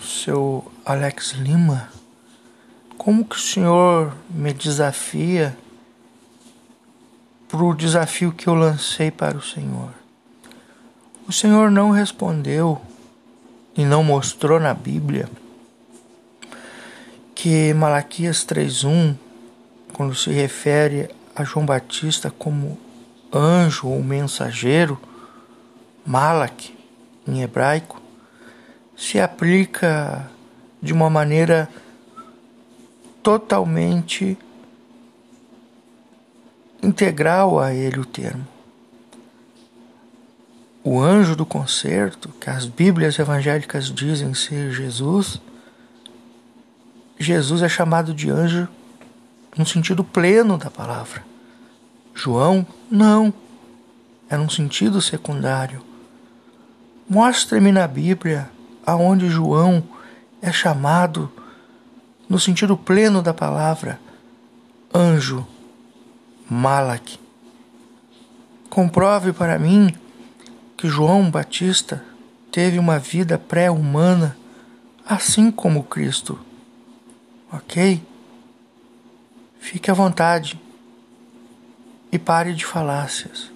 seu Alex Lima, como que o senhor me desafia para o desafio que eu lancei para o Senhor? O Senhor não respondeu e não mostrou na Bíblia que Malaquias 3:1, quando se refere a João Batista como anjo ou mensageiro, Malak em hebraico, se aplica de uma maneira totalmente integral a ele o termo o anjo do concerto, que as Bíblias evangélicas dizem ser Jesus, Jesus é chamado de anjo no sentido pleno da palavra. João, não, é num sentido secundário. Mostre-me na Bíblia aonde João é chamado no sentido pleno da palavra, anjo, Malak. Comprove para mim que João Batista teve uma vida pré-humana, assim como Cristo. Ok? Fique à vontade e pare de falácias.